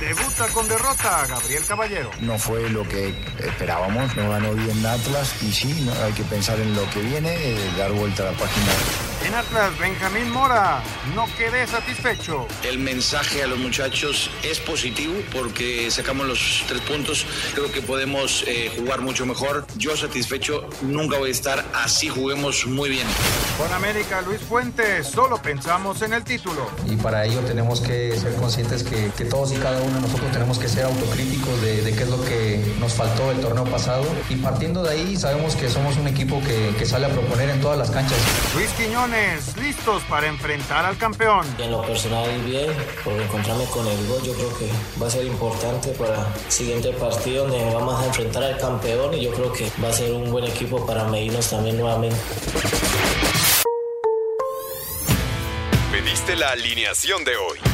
Debuta con derrota Gabriel Caballero. No fue lo que esperábamos, no ganó bien Atlas y sí, no, hay que pensar en lo que viene, eh, dar vuelta a la página. En Atlas, Benjamín Mora no quedé satisfecho. El mensaje a los muchachos es positivo porque sacamos los tres puntos. Creo que podemos eh, jugar mucho mejor. Yo satisfecho nunca voy a estar así. Juguemos muy bien. Con América, Luis Fuentes, solo pensamos en el título. Y para ello tenemos que ser conscientes que, que todos y cada uno de nosotros tenemos que ser autocríticos de, de, qué es lo que nos faltó el torneo pasado. Y partiendo de ahí, sabemos que somos un equipo que, que sale a proponer en todas las canchas. Luis Quiñones listos para enfrentar al campeón. En lo personal bien, por encontrarme con el gol, yo creo que va a ser importante para el siguiente partido donde vamos a enfrentar al campeón y yo creo que va a ser un buen equipo para medirnos también nuevamente. Pediste la alineación de hoy.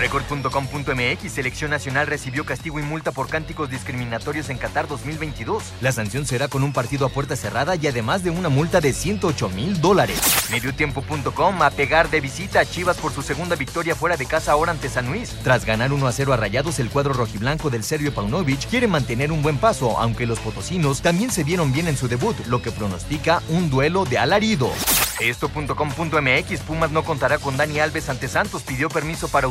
Record.com.mx, Selección Nacional recibió castigo y multa por cánticos discriminatorios en Qatar 2022. La sanción será con un partido a puerta cerrada y además de una multa de 108 mil dólares. Mediotiempo.com, a pegar de visita a Chivas por su segunda victoria fuera de casa ahora ante San Luis. Tras ganar 1 a 0 a Rayados, el cuadro rojiblanco del Serbio Paunovic quiere mantener un buen paso, aunque los potosinos también se vieron bien en su debut, lo que pronostica un duelo de alarido. Esto.com.mx Pumas no contará con Dani Alves ante Santos, pidió permiso para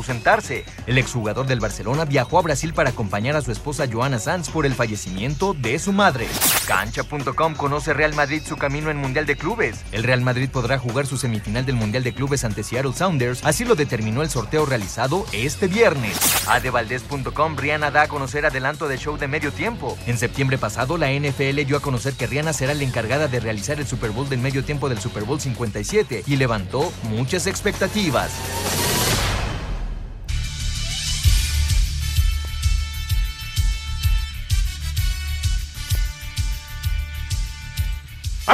El exjugador del Barcelona viajó a Brasil para acompañar a su esposa Joana Sanz por el fallecimiento de su madre. Cancha.com conoce Real Madrid su camino en Mundial de Clubes. El Real Madrid podrá jugar su semifinal del Mundial de Clubes ante Seattle Sounders, así lo determinó el sorteo realizado este viernes. Adevaldez.com Rihanna da a conocer adelanto del show de medio tiempo. En septiembre pasado, la NFL dio a conocer que Rihanna será la encargada de realizar el Super Bowl del medio tiempo del Super Bowl 50 y levantó muchas expectativas.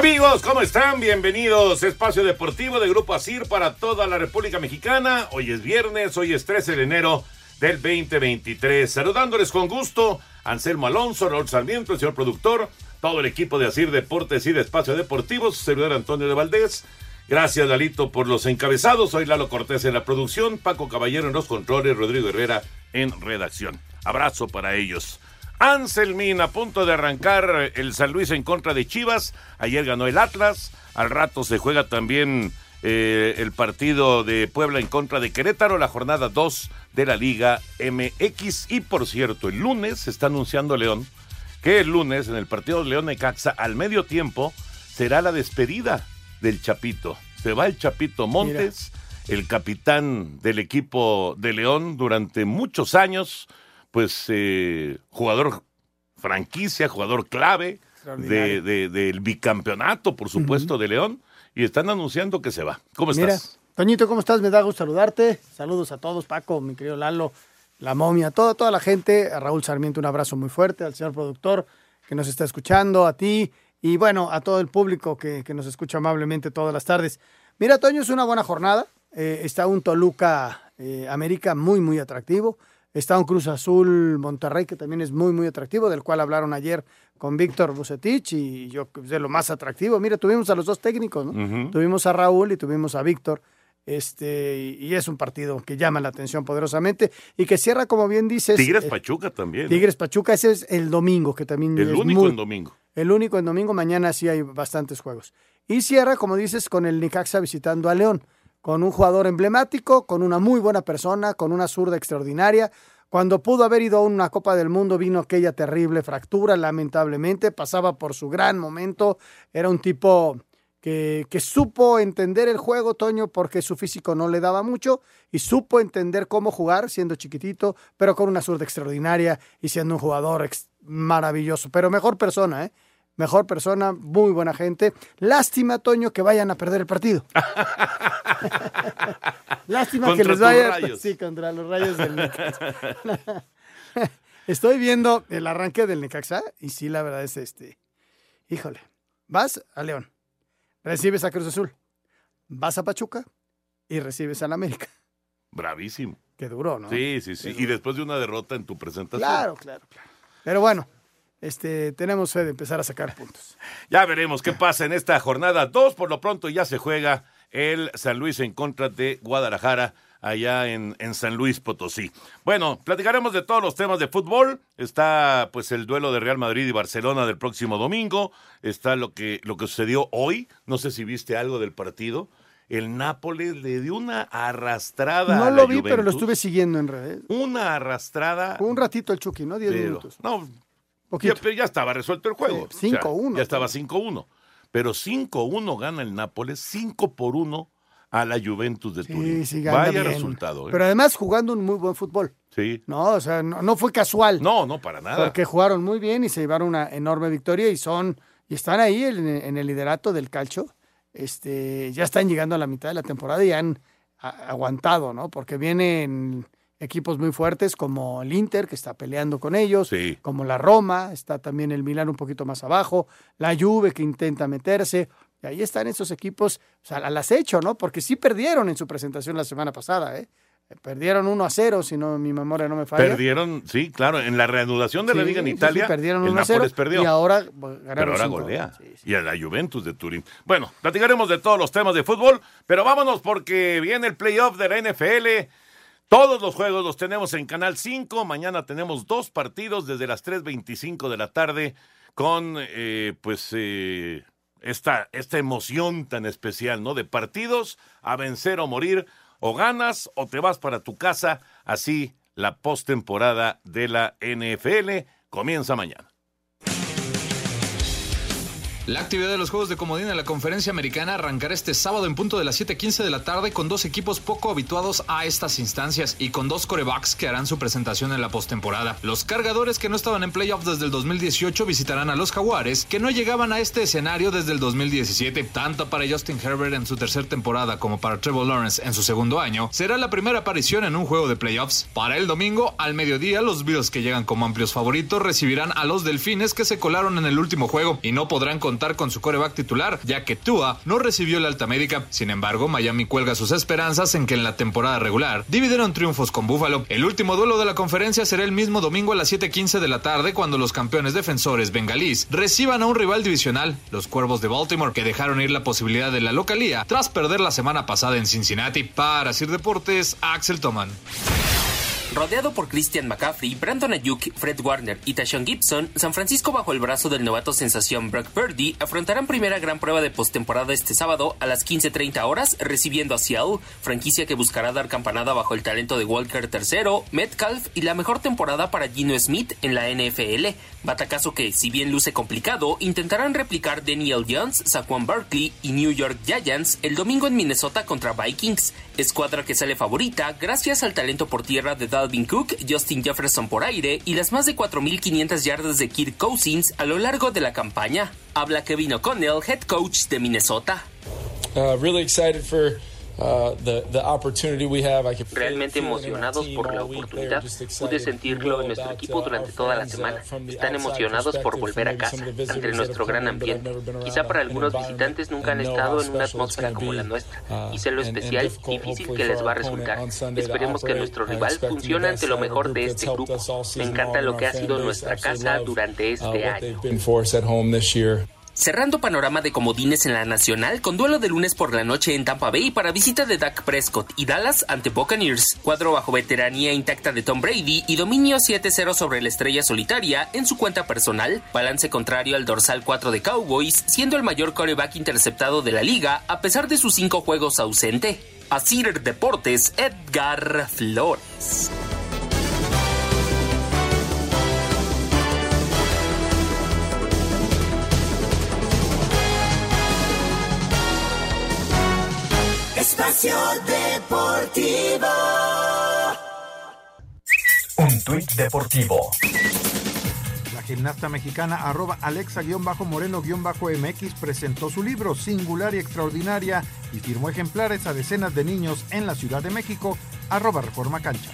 Amigos, ¿cómo están? Bienvenidos a Espacio Deportivo de Grupo Asir para toda la República Mexicana. Hoy es viernes, hoy es 13 de enero del 2023. Saludándoles con gusto, Anselmo Alonso, Raúl Sarmiento, el señor productor, todo el equipo de Asir Deportes y de Espacio Deportivo, su servidor Antonio de Valdés. Gracias, Lalito, por los encabezados. Soy Lalo Cortés en la producción, Paco Caballero en los controles, Rodrigo Herrera en redacción. Abrazo para ellos. Anselmín a punto de arrancar el San Luis en contra de Chivas. Ayer ganó el Atlas. Al rato se juega también eh, el partido de Puebla en contra de Querétaro, la jornada 2 de la Liga MX. Y por cierto, el lunes se está anunciando León que el lunes en el partido de León Necaxa al medio tiempo será la despedida del Chapito. Se va el Chapito Montes, Mira. el capitán del equipo de León durante muchos años, pues eh, jugador franquicia, jugador clave de, de, del bicampeonato, por supuesto, uh -huh. de León, y están anunciando que se va. ¿Cómo Mira, estás? Toñito, ¿cómo estás? Me da gusto saludarte. Saludos a todos, Paco, mi querido Lalo, la momia, toda, toda la gente. A Raúl Sarmiento un abrazo muy fuerte, al señor productor que nos está escuchando, a ti, y bueno, a todo el público que, que, nos escucha amablemente todas las tardes. Mira, Toño, es una buena jornada. Eh, está un Toluca eh, América muy, muy atractivo. Está un Cruz Azul Monterrey que también es muy, muy atractivo, del cual hablaron ayer con Víctor Bucetich y yo de lo más atractivo. Mira, tuvimos a los dos técnicos, ¿no? Uh -huh. Tuvimos a Raúl y tuvimos a Víctor. Este, y es un partido que llama la atención poderosamente y que cierra, como bien dices. Tigres Pachuca también. Tigres Pachuca, ese es el domingo, que también el es único muy, en domingo. El único en domingo, mañana sí hay bastantes juegos. Y cierra, como dices, con el Nicaxa visitando a León, con un jugador emblemático, con una muy buena persona, con una zurda extraordinaria. Cuando pudo haber ido a una Copa del Mundo vino aquella terrible fractura, lamentablemente, pasaba por su gran momento, era un tipo que, que, supo entender el juego, Toño, porque su físico no le daba mucho, y supo entender cómo jugar siendo chiquitito, pero con una zurda extraordinaria y siendo un jugador maravilloso, pero mejor persona, ¿eh? Mejor persona, muy buena gente. Lástima, Toño, que vayan a perder el partido. Lástima que les vayan. Sí, contra los rayos del Necaxa. Estoy viendo el arranque del Necaxa y sí, la verdad es este. Híjole. Vas a León, recibes a Cruz Azul, vas a Pachuca y recibes al América. Bravísimo. Qué duro, ¿no? Sí, sí, sí. Y después de una derrota en tu presentación. Claro, claro, claro. Pero bueno, este, tenemos fe de empezar a sacar puntos. Ya veremos qué pasa en esta jornada 2. Por lo pronto ya se juega el San Luis en contra de Guadalajara allá en, en, San Luis Potosí. Bueno, platicaremos de todos los temas de fútbol. Está pues el duelo de Real Madrid y Barcelona del próximo domingo. Está lo que, lo que sucedió hoy. No sé si viste algo del partido. El Nápoles le dio una arrastrada. No a lo la vi, pero lo estuve siguiendo en redes. Una arrastrada. Un ratito el Chucky, ¿no? Diez pero- minutos. No, Poquito. ya, pero ya estaba resuelto el juego. Sí, 5-1. ya estaba 5-1. Pero 5-1 gana el Nápoles, 5 por 1 a la Juventus de Turín. Sí, sí, anda Vaya bien. resultado. ¿eh? Pero además jugando un muy buen fútbol. Sí. No, o sea, no, no fue casual. No, no, para nada. Porque jugaron muy bien y se llevaron una enorme victoria y son y están ahí en, en el liderato del calcio. Este, ya están llegando a la mitad de la temporada y han a- aguantado, ¿no? Porque vienen equipos muy fuertes como el Inter, que está peleando con ellos, Sí. como la Roma, está también el Milán un poquito más abajo, la Juve que intenta meterse. Y ahí están esos equipos o sea, al acecho, ¿no? Porque sí perdieron en su presentación la semana pasada, ¿eh? Perdieron 1 a 0, si no mi memoria no me falla. Perdieron, sí, claro, en la reanudación de la liga en sí, sí, Italia, perdieron el 1 a 0 Nápoles perdió. y ahora pero ganaron ahora 5 a golea. 1. Y a la Juventus de Turín. Bueno, platicaremos de todos los temas de fútbol, pero vámonos porque viene el playoff de la NFL. Todos los juegos los tenemos en Canal 5. Mañana tenemos dos partidos desde las 3.25 de la tarde con, eh, pues, eh, esta, esta emoción tan especial, ¿no? De partidos a vencer o morir. O ganas o te vas para tu casa. Así la postemporada de la NFL comienza mañana. La actividad de los Juegos de Comodín en la conferencia americana arrancará este sábado en punto de las 7:15 de la tarde con dos equipos poco habituados a estas instancias y con dos corebacks que harán su presentación en la postemporada. Los cargadores que no estaban en playoffs desde el 2018 visitarán a los Jaguares que no llegaban a este escenario desde el 2017. Tanto para Justin Herbert en su tercera temporada como para Trevor Lawrence en su segundo año, será la primera aparición en un juego de playoffs. Para el domingo, al mediodía, los Bills que llegan como amplios favoritos recibirán a los Delfines que se colaron en el último juego y no podrán contar con su coreback titular, ya que Tua no recibió el alta médica. Sin embargo, Miami cuelga sus esperanzas en que en la temporada regular dividieron triunfos con Buffalo. El último duelo de la conferencia será el mismo domingo a las 7:15 de la tarde cuando los campeones defensores bengalíes reciban a un rival divisional, los Cuervos de Baltimore, que dejaron ir la posibilidad de la localía tras perder la semana pasada en Cincinnati. Para Sir Deportes, Axel Toman. Rodeado por Christian McCaffrey, Brandon Ayuk, Fred Warner y Tashawn Gibson, San Francisco bajo el brazo del novato sensación Brock Purdy afrontarán primera gran prueba de postemporada este sábado a las 15.30 horas recibiendo a Seattle, franquicia que buscará dar campanada bajo el talento de Walker III, Metcalf y la mejor temporada para Gino Smith en la NFL. Batacazo que, si bien luce complicado, intentarán replicar Daniel Jones, Saquon Barkley y New York Giants el domingo en Minnesota contra Vikings, escuadra que sale favorita gracias al talento por tierra de Dalvin Cook, Justin Jefferson por aire y las más de 4.500 yardas de Kirk Cousins a lo largo de la campaña. Habla Kevin O'Connell, head coach de Minnesota. Uh, really excited for uh, the the opportunity we have. I could feel- Realmente emocionados por la oportunidad. Pude sentirlo en nuestro equipo uh, durante toda la uh, semana. Están emocionados por volver a casa ante nuestro gran ambiente. Quizá para algunos visitantes nunca han estado en una atmósfera como la nuestra uh, y sé lo especial, difficult, difícil que les va a resultar. Esperemos que nuestro rival funcione ante lo mejor de este grupo. Me encanta lo que ha sido nuestra casa durante uh, este año. Cerrando panorama de comodines en la Nacional con duelo de lunes por la noche en Tampa Bay para visita de Dak Prescott y Dallas ante Buccaneers. Cuadro bajo veteranía intacta de Tom Brady y dominio 7-0 sobre la estrella solitaria en su cuenta personal. Balance contrario al dorsal 4 de Cowboys, siendo el mayor coreback interceptado de la liga a pesar de sus cinco juegos ausente. Asir Deportes, Edgar Flores. Espacio Deportivo. Un tuit deportivo. La gimnasta mexicana arroba alexa-moreno-mx presentó su libro Singular y Extraordinaria y firmó ejemplares a decenas de niños en la Ciudad de México, arroba Reforma Cancha.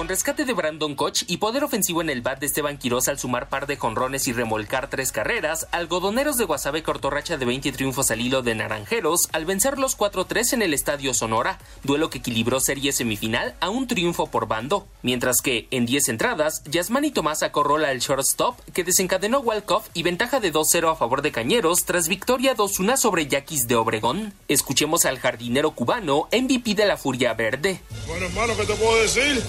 Con rescate de Brandon Koch y poder ofensivo en el bat de Esteban Quiroz al sumar par de jonrones y remolcar tres carreras, Algodoneros de Guasave cortó racha de 20 triunfos al hilo de Naranjeros al vencer los 4-3 en el Estadio Sonora, duelo que equilibró serie semifinal a un triunfo por bando. Mientras que, en 10 entradas, Yasmani Tomás acorrola al shortstop que desencadenó Walkoff y ventaja de 2-0 a favor de Cañeros tras victoria 2-1 sobre Yaquis de Obregón. Escuchemos al jardinero cubano MVP de la Furia Verde. Bueno, hermano, ¿qué te puedo decir?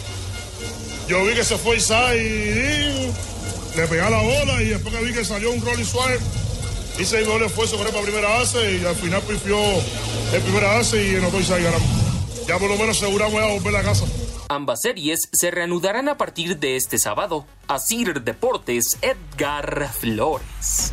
Yo vi que se fue Isai, le pegué a la bola y después que vi que salió un Rolling Suárez, hice el mejor esfuerzo correr para primera base y al final pifió el primera base y anotó Isai ganamos. Ya por lo menos aseguramos a volver a casa. Ambas series se reanudarán a partir de este sábado. Asir Deportes, Edgar Flores.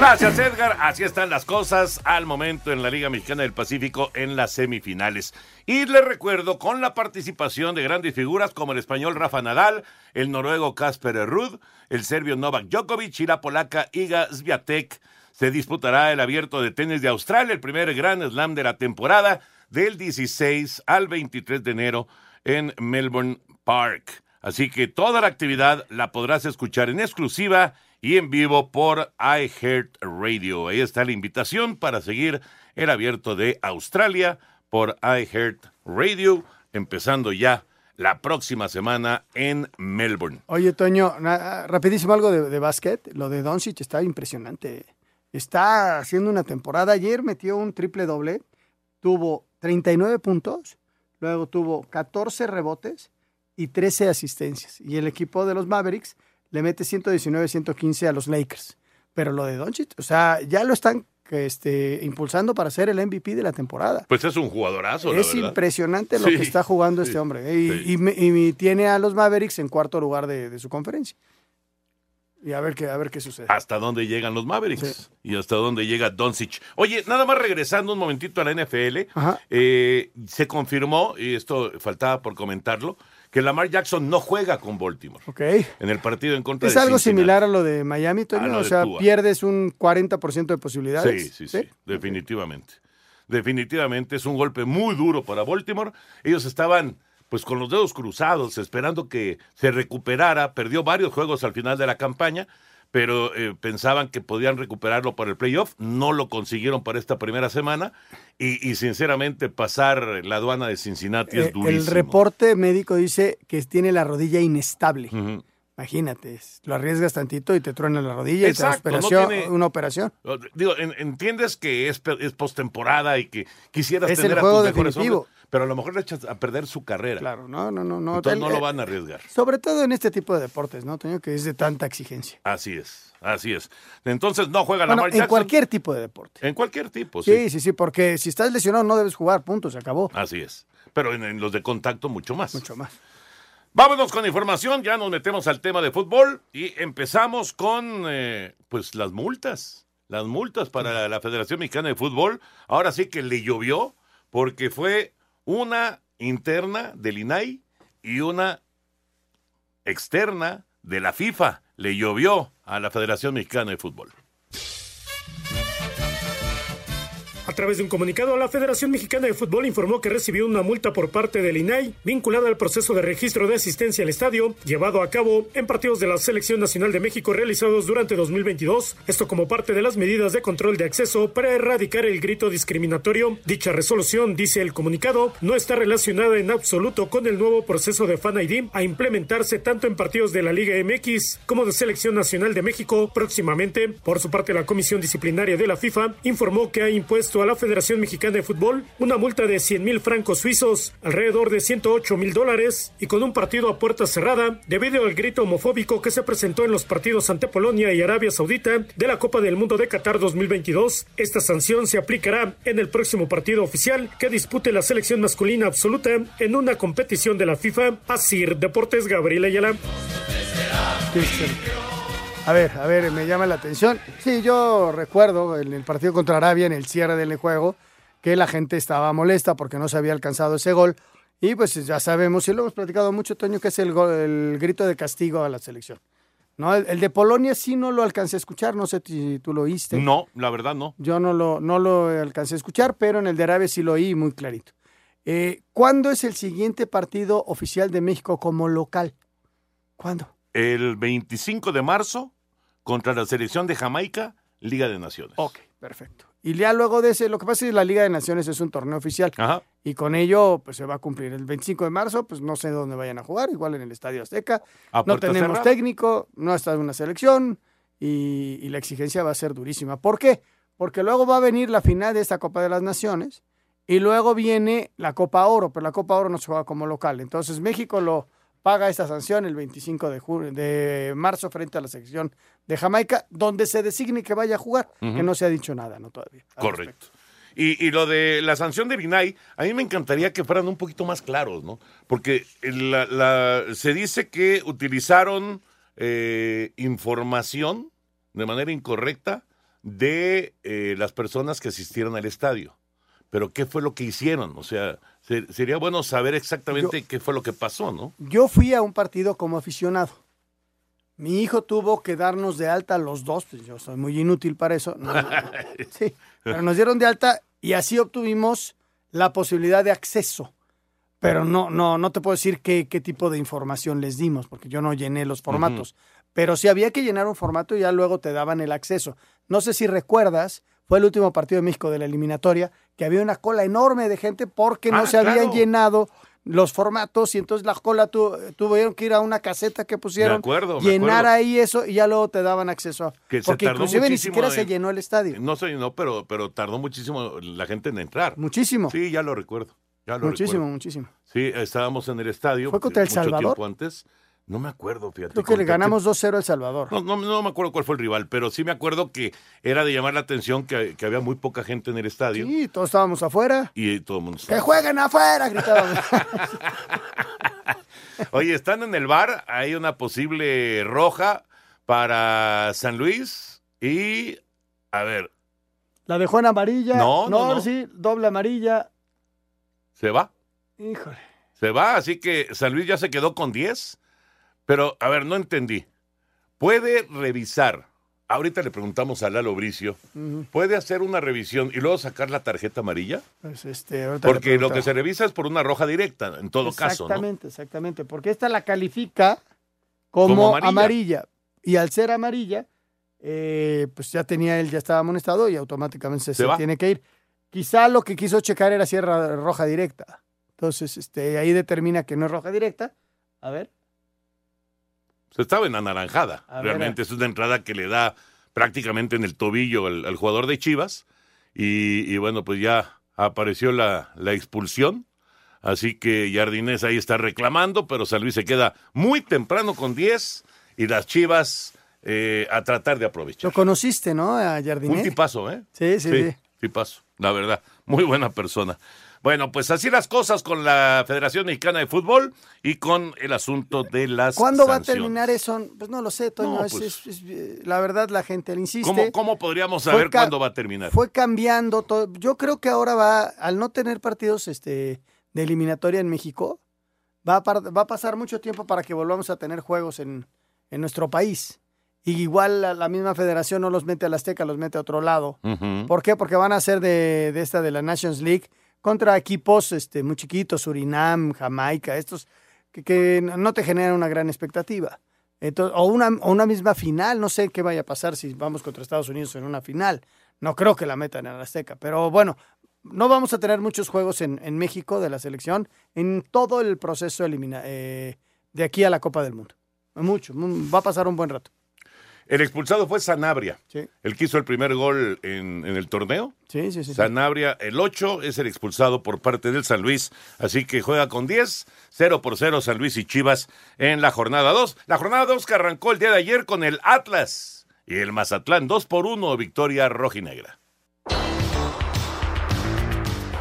Gracias, Edgar. Así están las cosas al momento en la Liga Mexicana del Pacífico en las semifinales. Y les recuerdo con la participación de grandes figuras como el español Rafa Nadal, el noruego Kasper Ruud, el serbio Novak Djokovic y la polaca Iga Swiatek. Se disputará el abierto de tenis de Australia, el primer Grand Slam de la temporada, del 16 al 23 de enero en Melbourne Park. Así que toda la actividad la podrás escuchar en exclusiva y en vivo por iHeartRadio. Ahí está la invitación para seguir el abierto de Australia por iHeartRadio, empezando ya la próxima semana en Melbourne. Oye, Toño, rapidísimo algo de, de básquet. Lo de Doncic está impresionante. Está haciendo una temporada. Ayer metió un triple doble. Tuvo 39 puntos. Luego tuvo 14 rebotes y 13 asistencias. Y el equipo de los Mavericks le mete 119-115 a los Lakers. Pero lo de Doncic, o sea, ya lo están este, impulsando para ser el MVP de la temporada. Pues es un jugadorazo, Es impresionante lo Sí, que está jugando sí, este hombre. ¿eh? Y, sí. y me- y me tiene a los Mavericks en cuarto lugar de, de su conferencia. Y a ver qué, a ver qué sucede. hasta dónde llegan los Mavericks y hasta dónde llega Doncic. Oye, nada más regresando un momentito a la NFL, eh, se confirmó, y esto faltaba por comentarlo, que Lamar Jackson no juega con Baltimore Ok. en el partido en contra Es de algo Cincinnati. similar a lo de Miami, Toño. A lo O sea, pierdes un 40% de posibilidades. Sí, sí, sí, definitivamente. Definitivamente es un golpe muy duro para Baltimore. Ellos estaban pues con los dedos cruzados, esperando que se recuperara. Perdió varios juegos al final de la campaña, pero eh, pensaban que podían recuperarlo para el playoff. No lo consiguieron para esta primera semana. Y, y, sinceramente pasar la aduana de Cincinnati Eh, es durísimo. el reporte médico dice que tiene la rodilla inestable. Imagínate, lo arriesgas tantito y te truena la rodilla Exacto, y te no operación, tiene- una operación. Digo, en- entiendes que es, es postemporada y que quisieras Es el tener a juego tus mejores definitivo. hombres, pero a lo mejor le echas a perder su carrera. Claro, no, no, no. no. Entonces El- no lo eh, van a arriesgar. Sobre todo en este tipo de deportes, ¿no, Toño? Que es de tanta exigencia. Así es, así es. Entonces no juega Bueno, Lamar en cualquier tipo de deporte. En cualquier tipo, sí. Sí, sí, sí, porque si estás lesionado no debes jugar, punto, se acabó. Así es. Pero en, en los de contacto mucho más. Mucho más. Vámonos con información, ya nos metemos al tema de fútbol y empezamos con eh, pues las multas. Las multas para la Federación Mexicana de Fútbol. Ahora sí que le llovió porque fue una interna del INAI y una externa de la FIFA. Le llovió a la Federación Mexicana de Fútbol. Través de un comunicado, la Federación Mexicana de Fútbol informó que recibió una multa por parte del INAI vinculada al proceso de registro de asistencia al estadio llevado a cabo en partidos de la Selección Nacional de México realizados durante 2022. Esto como parte de las medidas de control de acceso para erradicar el grito discriminatorio. Dicha resolución, dice el comunicado, no está relacionada en absoluto con el nuevo proceso de Fan ID a implementarse tanto en partidos de la Liga MX como de Selección Nacional de México próximamente. Por su parte, la Comisión Disciplinaria de la FIFA informó que ha impuesto a la Federación Mexicana de Fútbol una multa de 100 mil francos suizos, alrededor de 108 mil dólares, y con un partido a puerta cerrada debido al grito homofóbico que se presentó en los partidos ante Polonia y Arabia Saudita de la Copa del Mundo de Qatar 2022. Esta sanción se aplicará en el próximo partido oficial que dispute la selección masculina absoluta en una competición de la FIFA. Asir Deportes Gabriel Ayala. A ver, a ver, me llama la atención. Sí, yo recuerdo en el partido contra Arabia, en el cierre del juego, que la gente estaba molesta porque no se había alcanzado ese gol. Y pues ya sabemos, y lo hemos platicado mucho, Toño, que es el, gol- el grito de castigo a la selección. ¿No? El, el de Polonia sí no lo alcancé a escuchar, no sé si tú lo oíste. No, la verdad no. Yo no lo, no lo alcancé a escuchar, pero en el de Arabia sí lo oí muy clarito. Eh, ¿Cuándo es el siguiente partido oficial de México como local? ¿Cuándo? El 25 de marzo contra la selección de Jamaica, Liga de Naciones. Ok, perfecto. Y ya luego de ese, lo que pasa es que la Liga de Naciones es un torneo oficial. Ajá. Y con ello, pues se va a cumplir. El 25 de marzo, pues no sé dónde vayan a jugar, igual en el Estadio Azteca. ¿A No tenemos cerrada? técnico, no está una selección y, y la exigencia va a ser durísima. ¿Por qué? Porque luego va a venir la final de esta Copa de las Naciones y luego viene la Copa Oro, pero la Copa Oro no se juega como local. Entonces México lo paga esta sanción el 25 de, de marzo frente a la selección de Jamaica, donde se designe que vaya a jugar, que no se ha dicho nada, ¿no? Todavía. Correcto. Y, y lo de la sanción de Binay, a mí me encantaría que fueran un poquito más claros, ¿no? Porque la- la- se dice que utilizaron eh, información de manera incorrecta de eh, las personas que asistieron al estadio. Pero ¿qué fue lo que hicieron? O sea, se- sería bueno saber exactamente qué fue lo que pasó, ¿no? Yo fui a un partido como aficionado. Mi hijo tuvo que darnos de alta los dos, pues yo soy muy inútil para eso. No, no, no. Sí, pero nos dieron de alta y así obtuvimos la posibilidad de acceso. Pero no, no, no te puedo decir qué, qué tipo de información les dimos, porque yo no llené los formatos. Pero si había que llenar un formato, ya luego te daban el acceso. No sé si recuerdas, fue el último partido de México de la eliminatoria, que había una cola enorme de gente porque no Ah, se habían llenado los formatos y entonces la cola tu- tuvieron que ir a una caseta que pusieron, acuerdo, me llenar acuerdo. ahí eso y ya luego te daban acceso. a- Que se porque tardó inclusive ni siquiera se en- llenó el estadio. No sé, no, pero, pero tardó muchísimo la gente en entrar. Muchísimo. Sí, ya lo recuerdo. Ya lo Muchísimo, recuerdo. muchísimo. Sí, estábamos en el estadio. ¿Fue contra El Salvador? tiempo antes. No me acuerdo, fíjate. Creo que le ganamos 2-0 a El Salvador. No, no, no me acuerdo cuál fue el rival, pero sí me acuerdo que era de llamar la atención que, que había muy poca gente en el estadio. Sí, todos estábamos afuera. Y todo el mundo ¡Que jueguen afuera! Gritábamos. Oye, están en el bar, hay una posible roja para San Luis y, a ver, La dejó en amarilla. No, no, no. sí, doble amarilla. se va, Híjole. se va, así que San Luis ya se quedó con 10, pero, a ver, no entendí. Puede revisar, ahorita le preguntamos a Lalo Bricio. ¿puede hacer una revisión y luego sacar la tarjeta amarilla? Pues este, Porque lo que se revisa es por una roja directa, en todo caso, ¿no? Exactamente, exactamente. Porque esta la califica como, Como amarilla. amarilla. Y al ser amarilla, eh, pues ya tenía él, ya estaba amonestado y automáticamente se, Se se va. tiene que ir. Quizá lo que quiso checar era si era roja directa. Entonces, este, ahí determina que no es roja directa. A ver. Se estaba en anaranjada. A ver, Realmente es una entrada que le da prácticamente en el tobillo al, al jugador de Chivas. Y, y bueno, pues ya apareció la, la expulsión. Así que Jardinés ahí está reclamando, pero San Luis se queda muy temprano con 10 y las Chivas eh, a tratar de aprovechar. Lo conociste, ¿no? A Jardiné. Un tipazo, ¿eh? Sí, sí, sí. Tipazo, la verdad. Muy buena persona. Bueno, pues así las cosas con la Federación Mexicana de Fútbol y con el asunto de las ¿Cuándo va a terminar eso? Pues no lo sé, Toño. No, es- pues- es- es- la verdad, la gente le insiste. ¿Cómo, cómo podríamos saber cuándo va a terminar? Fue cambiando todo. Yo creo que ahora va, al no tener partidos este, de eliminatoria en México, va a, va a pasar mucho tiempo para que volvamos a tener juegos en, en nuestro país. y igual la, la misma federación no los mete al Azteca, los mete a otro lado. ¿Por qué? Porque van a ser de, de esta de la Nations League contra equipos este, muy chiquitos, Surinam, Jamaica, estos que, que no te generan una gran expectativa. Entonces, o, una, o una misma final, no sé qué vaya a pasar si vamos contra Estados Unidos en una final. No creo que la metan en el Azteca, pero bueno, no vamos a tener muchos juegos en, en México de la selección en todo el proceso elimina, eh, de aquí a la Copa del Mundo. Mucho, va a pasar un buen rato. El expulsado fue Sanabria. Sí. El que hizo el primer gol en, en el torneo. Sí, sí, sí. sí. Sanabria, el 8, es el expulsado por parte del San Luis. Así que juega con 10, 0 por 0 San Luis y Chivas en la jornada 2. La jornada 2 que arrancó el día de ayer con el Atlas y el Mazatlán 2 por 1, victoria rojinegra.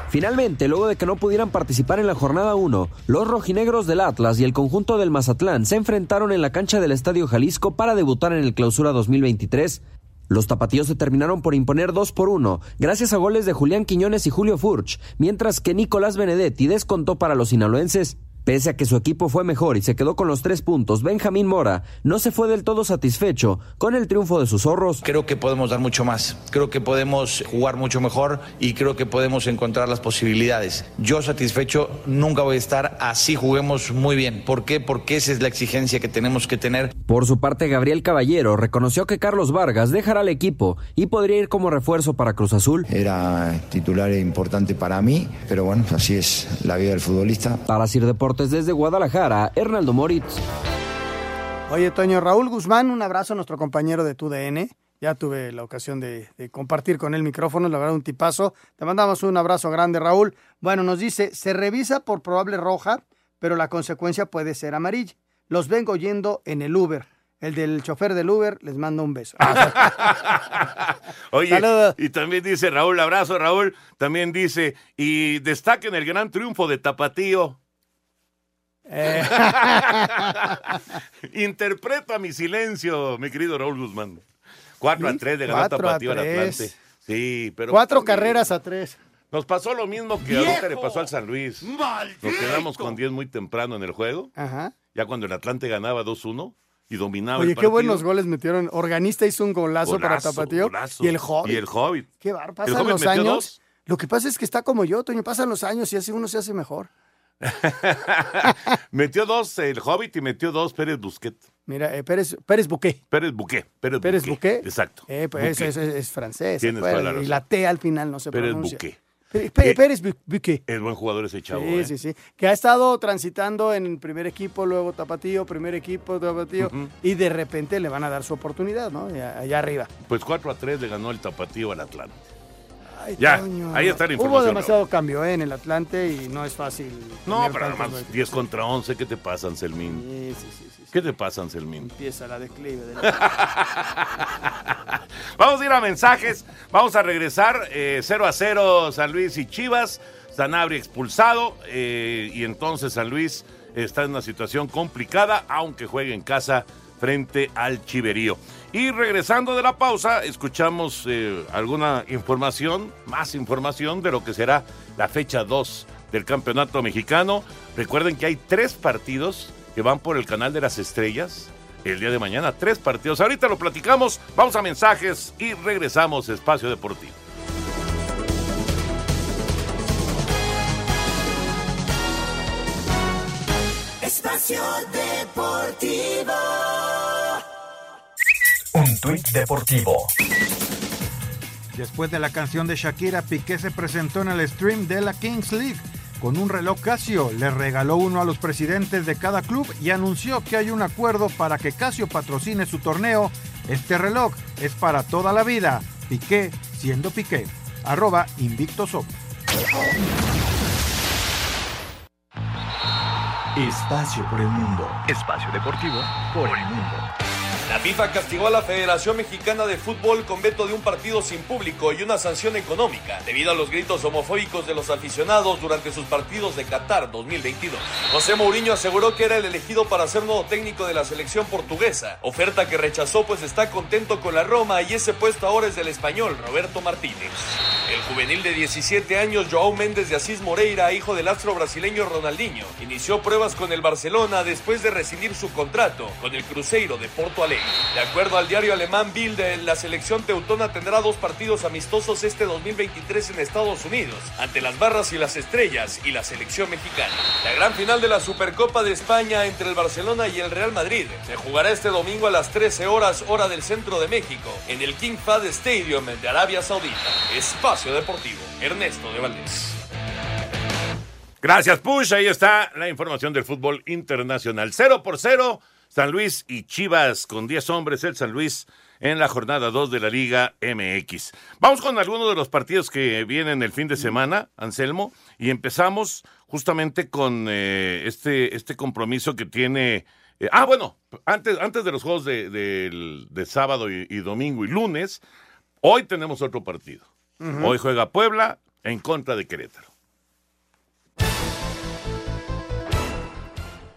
Finalmente, luego de que no pudieran participar en la jornada 1, los rojinegros del Atlas y el conjunto del Mazatlán se enfrentaron en la cancha del Estadio Jalisco para debutar en el Clausura 2023. Los tapatíos se terminaron por imponer 2 por 1, gracias a goles de Julián Quiñones y Julio Furch, mientras que Nicolás Benedetti descontó para los sinaloenses. Pese a que su equipo fue mejor y se quedó con los tres puntos, Benjamín Mora no se fue del todo satisfecho con el triunfo de sus zorros. Creo que podemos dar mucho más, creo que podemos jugar mucho mejor y creo que podemos encontrar las posibilidades. Yo satisfecho nunca voy a estar así juguemos muy bien. ¿Por qué? Porque esa es la exigencia que tenemos que tener. Por su parte, Gabriel Caballero reconoció que Carlos Vargas dejará el equipo y podría ir como refuerzo para Cruz Azul. Era titular importante para mí, pero bueno, así es la vida del futbolista. Para Sir Deportes desde Guadalajara, Hernaldo Moritz. Oye, Toño, Raúl Guzmán, un abrazo a nuestro compañero de TUDN. Ya tuve la ocasión de, de compartir con él micrófonos, la verdad, un tipazo. Te mandamos un abrazo grande, Raúl. Bueno, nos dice, se revisa por probable roja, pero la consecuencia puede ser amarilla. Los vengo oyendo en el Uber. El del chofer del Uber les mando un beso. Oye, Saludos. y también dice Raúl, abrazo Raúl, también dice, y destaquen el gran triunfo de Tapatío. Eh. Interpreta mi silencio, mi querido Raúl Guzmán. 4 a Sí, 3 le ganó cuatro a Tapatío al. Atlante. Sí, pero. Cuatro carreras a tres. Nos pasó lo mismo que ahorita le pasó al San Luis. Nos quedamos con 10 muy temprano en el juego. Ajá. Ya cuando el Atlante ganaba 2-1 y dominaba Oye, el qué buenos goles metieron. Organista hizo un golazo, para Tapatío. golazo. Y el Hobbit. Y el Hobbit. Qué bar, ¿El pasan los años. dos? Lo que pasa es que está como yo, Toño, pasan los años y así uno se hace mejor. metió dos el Hobbit y metió dos Pérez Busquet. Mira, eh, Pérez, Pérez Buqué. Pérez Buquet. Pérez, Pérez Buqué. Exacto. Eh, pues es, es- es francés. Tienes toda la Y la T al final no se Pérez pronuncia. Buquet. Pé- Pé- Eh, Pérez Bu- Buqué. Es buen jugador ese chavo. Sí, ¿eh? sí, sí. Que ha estado transitando en primer equipo, luego Tapatío, primer equipo, Tapatío. Y de repente le van a dar su oportunidad, ¿no? Allá arriba. Pues 4 a 3 le ganó el Tapatío al Atlante. Ay, Ya, Toño. ahí está la Hubo información. demasiado cambio eh, en el Atlante y no es fácil. No, pero además goles. 10 contra 11, ¿qué te pasa, Anselmín? Sí, sí, sí, sí. ¿Qué te pasa, Anselmín? Empieza la declive. del- Vamos a ir a mensajes. Vamos a regresar eh, 0 a 0 San Luis y Chivas. Sanabria expulsado. eh, y entonces San Luis está en una situación complicada, aunque juegue en casa frente al Chiverío. Y regresando de la pausa, escuchamos eh, alguna información, más información de lo que será la fecha 2 del Campeonato Mexicano. Recuerden que hay tres partidos que van por el canal de las estrellas el día de mañana. Tres partidos. Ahorita lo platicamos. Vamos a mensajes y regresamos a Espacio Deportivo. Espacio Deportivo. Tuit deportivo. Después de la canción de Shakira, Piqué se presentó en el stream de la Kings League. Con un reloj Casio, le regaló uno a los presidentes de cada club y anunció que hay un acuerdo para que Casio patrocine su torneo. Este reloj es para toda la vida. Piqué siendo Piqué. Arroba Invicto Soc. Espacio por el mundo. Espacio deportivo por el mundo. FIFA castigó a la Federación Mexicana de Fútbol con veto de un partido sin público y una sanción económica debido a los gritos homofóbicos de los aficionados durante sus partidos de Qatar 2022. José Mourinho aseguró que era el elegido para ser nuevo técnico de la selección portuguesa, oferta que rechazó pues está contento con la Roma y ese puesto ahora es del español Roberto Martínez. El juvenil de 17 años Joao Méndez de Asís Moreira, hijo del astro brasileño Ronaldinho, inició pruebas con el Barcelona después de rescindir su contrato con el Cruzeiro de Porto Alegre. De acuerdo al diario alemán Bild, la selección teutona tendrá dos partidos amistosos este 2023 en Estados Unidos, ante las Barras y las Estrellas y la selección mexicana. La gran final de la Supercopa de España entre el Barcelona y el Real Madrid se jugará este domingo a las 13 horas hora del centro de México en el King Fahd Stadium de Arabia Saudita. Espacio Deportivo, Ernesto de Valdés. Gracias, Push. Ahí está la información del fútbol internacional. 0 por 0, San Luis y Chivas con 10 hombres, el San Luis en la jornada 2 de la Liga MX. Vamos con algunos de los partidos que vienen el fin de semana, Anselmo, y empezamos justamente con eh, este, este compromiso que tiene... eh, ah, bueno, antes, antes de los juegos de, de- de sábado y, y domingo y lunes, hoy tenemos otro partido. Hoy juega Puebla en contra de Querétaro.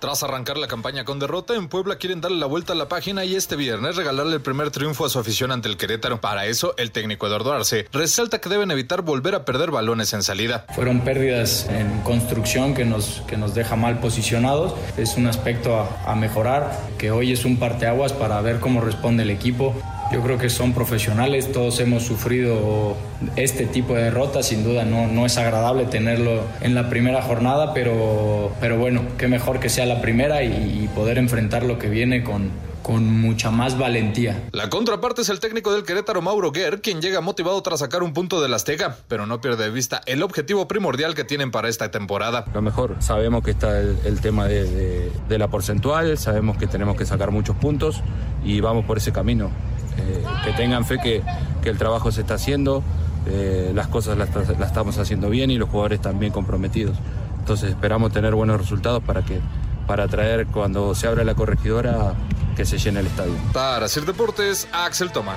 Tras arrancar la campaña con derrota, en Puebla quieren darle la vuelta a la página y este viernes regalarle el primer triunfo a su afición ante el Querétaro. Para eso, el técnico Eduardo Arce resalta que deben evitar volver a perder balones en salida. Fueron pérdidas en construcción que nos, que nos deja mal posicionados. Es un aspecto a, a mejorar, que hoy es un parteaguas para ver cómo responde el equipo. Yo creo que son profesionales, todos hemos sufrido este tipo de derrotas, sin duda no, no es agradable tenerlo en la primera jornada, pero, pero bueno, qué mejor que sea la primera y, y poder enfrentar lo que viene con, con mucha más valentía. La contraparte es el técnico del Querétaro, Mauro Guerr, quien llega motivado tras sacar un punto del Azteca, pero no pierde de vista el objetivo primordial que tienen para esta temporada. Lo mejor, sabemos que está el, el tema de, de- de la porcentual, sabemos que tenemos que sacar muchos puntos y vamos por ese camino. Eh, que tengan fe que, que el trabajo se está haciendo, eh, las cosas las, las estamos haciendo bien y los jugadores están bien comprometidos. Entonces esperamos tener buenos resultados para que para traer cuando se abra la corregidora que se llene el estadio. Para hacer deportes, Axel Toman.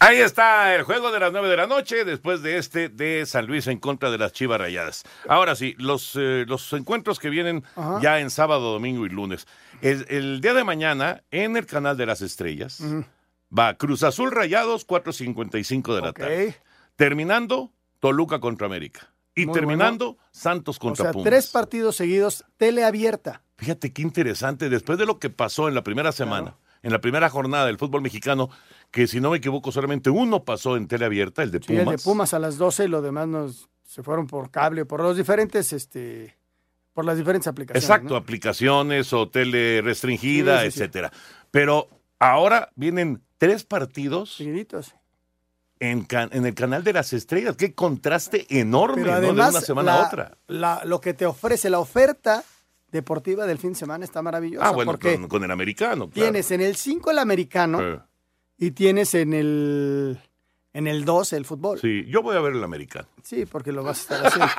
Ahí está el juego de las 9 de la noche, después de este de San Luis en contra de las Chivas Rayadas. Ahora sí, los, eh, los encuentros que vienen Ajá. ya en sábado, domingo y lunes. El, el día de mañana, en el canal de las estrellas, va Cruz Azul Rayados, 4.55 de la tarde. Terminando, Toluca contra América. Y Muy terminando, Santos O contra sea, Pumas. tres partidos seguidos, teleabierta. Fíjate qué interesante, después de lo que pasó en la primera semana, en la primera jornada del fútbol mexicano, que si no me equivoco solamente uno pasó en teleabierta, el de Sí, Pumas. el de Pumas a las 12 y los demás nos se fueron por cable, por los diferentes, este, por las diferentes aplicaciones. Exacto, ¿no? aplicaciones o tele restringida, Sí, sí, sí. etcétera. Pero ahora vienen tres partidos Seguiditos. en, el canal de las estrellas. Qué contraste enorme, Pero ¿no? De una semana la- a otra. la- lo que te ofrece, la oferta deportiva del fin de semana está maravillosa. Ah, bueno, porque con, con el americano, claro. tienes en el 5 el americano Eh, y tienes en el en el 2 el fútbol. sí, yo voy a ver el americano. Sí, porque lo vas a estar haciendo.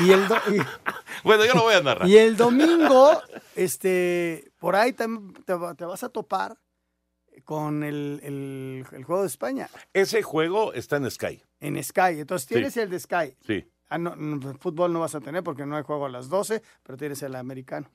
y, el do- y- Bueno, yo lo voy a narrar. y el domingo, este, por ahí te, te vas a topar con el, el- el juego de España Ese juego está en Sky. en Sky. Entonces tienes Sí. el de Sky. Sí. Ah, no, no, fútbol no vas a tener porque no hay juego a las 12, pero tienes el americano.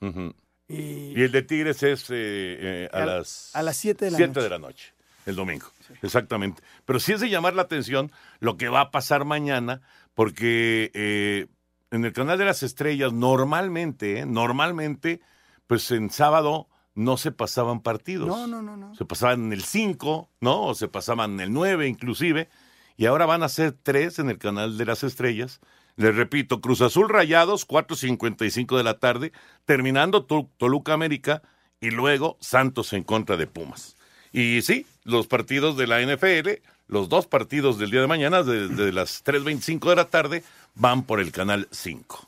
Y, Y el de Tigres es eh, eh, a, A- las a las siete de la siete noche. de la noche, el domingo. Exactamente. Pero sí es de llamar la atención lo que va a pasar mañana, porque eh, en el canal de las estrellas normalmente, eh, normalmente, pues en sábado no se pasaban partidos. No, no, no, no. Se pasaban en el 5, ¿no? O se pasaban en el 9 inclusive. Y ahora van a ser tres en el canal de las estrellas. Les repito, Cruz Azul Rayados, 4.55 de la tarde, terminando Tol- Toluca América y luego Santos en contra de Pumas. Y sí, los partidos de la NFL, los dos partidos del día de mañana, desde las 3.25 de la tarde, van por el canal 5.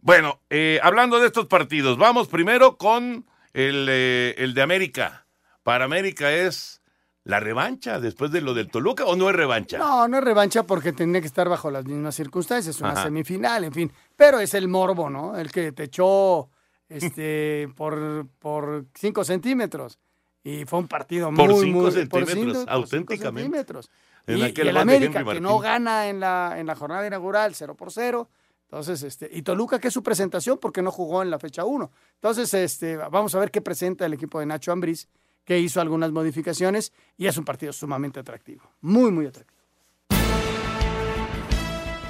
Bueno, eh, hablando de estos partidos, vamos primero con el, eh, el de América. Para América es la revancha después de lo del Toluca o no es revancha. No, no es revancha porque tendría que estar bajo las mismas circunstancias, una Ajá. semifinal, en fin. Pero es el morbo, ¿no? El que te echó este, por, por cinco centímetros. Y fue un partido Por muy, cinco muy... centímetros, por cinco auténticamente. centímetros. En Y, aquel y el América, que no gana en la, en la jornada inaugural, 0 por 0. Entonces, este, y Toluca, que es su presentación, porque no jugó en la fecha 1. Entonces, este, vamos a ver qué presenta el equipo de Nacho Ambriz, que hizo algunas modificaciones, y es un partido sumamente atractivo. Muy, muy atractivo.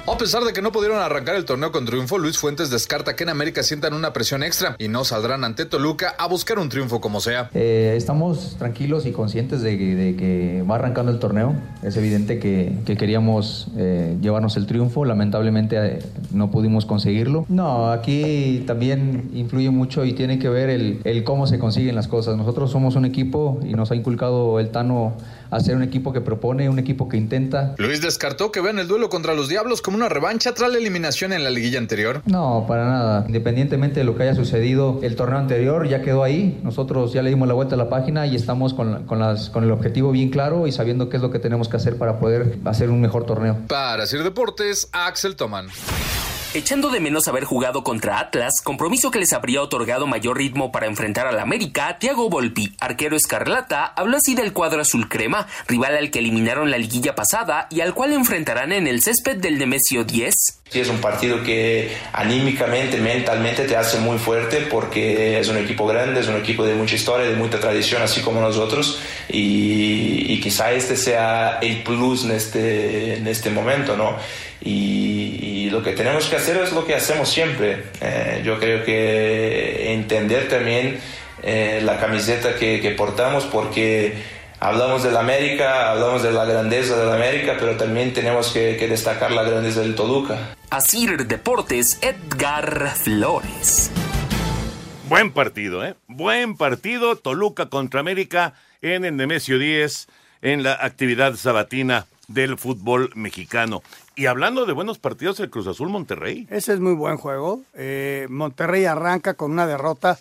A pesar de que no pudieron arrancar el torneo con triunfo, Luis Fuentes descarta que en América sientan una presión extra y no saldrán ante Toluca a buscar un triunfo como sea. Eh, estamos tranquilos y conscientes de que, de que, va arrancando el torneo. Es evidente que, que queríamos eh, llevarnos el triunfo, lamentablemente eh, no pudimos conseguirlo. No, aquí también influye mucho y tiene que ver el, el cómo se consiguen las cosas. Nosotros somos un equipo y nos ha inculcado el Tano a ser un equipo que propone, un equipo que intenta. Luis descartó que vean el duelo contra los Diablos como una revancha tras la eliminación en la liguilla anterior. No, para nada. Independientemente de lo que haya sucedido el torneo anterior, ya quedó ahí. Nosotros ya le dimos la vuelta a la página y estamos con, con, las, con el objetivo bien claro y sabiendo qué es lo que tenemos que hacer para poder hacer un mejor torneo. Para Sir Deportes, Axel Toman. Echando de menos haber jugado contra Atlas, compromiso que les habría otorgado mayor ritmo para enfrentar al América, Thiago Volpi, arquero escarlata, habló así del cuadro azul crema, rival al que eliminaron la liguilla pasada y al cual enfrentarán en el césped del Nemesio 10. Sí, es un partido que anímicamente, mentalmente te hace muy fuerte porque es un equipo grande, es un equipo de mucha historia, de mucha tradición, así como nosotros, y, y quizá este sea el plus en este, en este momento, ¿no? Y, y, lo que tenemos que hacer es lo que hacemos siempre. Eh, yo creo que entender también eh, la camiseta que, que, portamos porque hablamos de la América, hablamos de la grandeza de la América, pero también tenemos que, que destacar la grandeza del Toluca. Asir Deportes, Edgar Flores. Buen partido, ¿eh? Buen partido, Toluca contra América en el Nemesio 10 en la actividad sabatina del fútbol mexicano. Y hablando de buenos partidos, el Cruz Azul Monterrey. Ese es muy buen juego. Eh, Monterrey arranca con una derrota